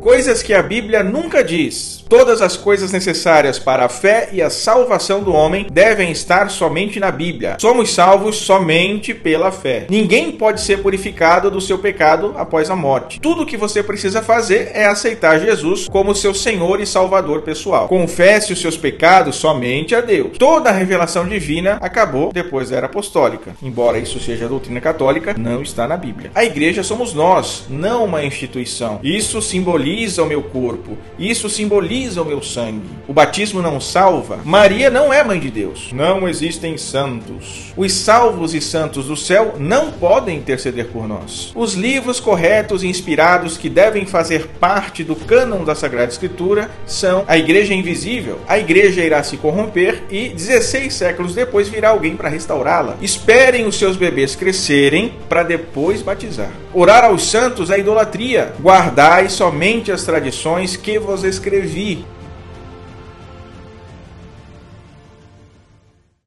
Coisas que a Bíblia nunca diz. Todas as coisas necessárias para a fé e a salvação do homem devem estar somente na Bíblia. Somos salvos somente pela fé. Ninguém pode ser purificado do seu pecado após a morte. Tudo o que você precisa fazer é aceitar Jesus como seu Senhor e Salvador pessoal. Confesse os seus pecados somente a Deus. Toda a revelação divina acabou depois da era apostólica. Embora isso seja doutrina católica, não está na Bíblia. A igreja somos nós, não uma instituição. Isso simboliza o meu corpo. Isso simboliza simboliza o meu sangue. O batismo não salva. Maria não é mãe de Deus. Não existem santos. Os salvos e santos do céu não podem interceder por nós. Os livros corretos e inspirados que devem fazer parte do cânon da Sagrada Escritura são a Igreja Invisível. A igreja irá se corromper e 16 séculos depois virá alguém para restaurá-la. Esperem os seus bebês crescerem para depois batizar. Orar aos santos é idolatria. Guardai somente as tradições que vos escrevi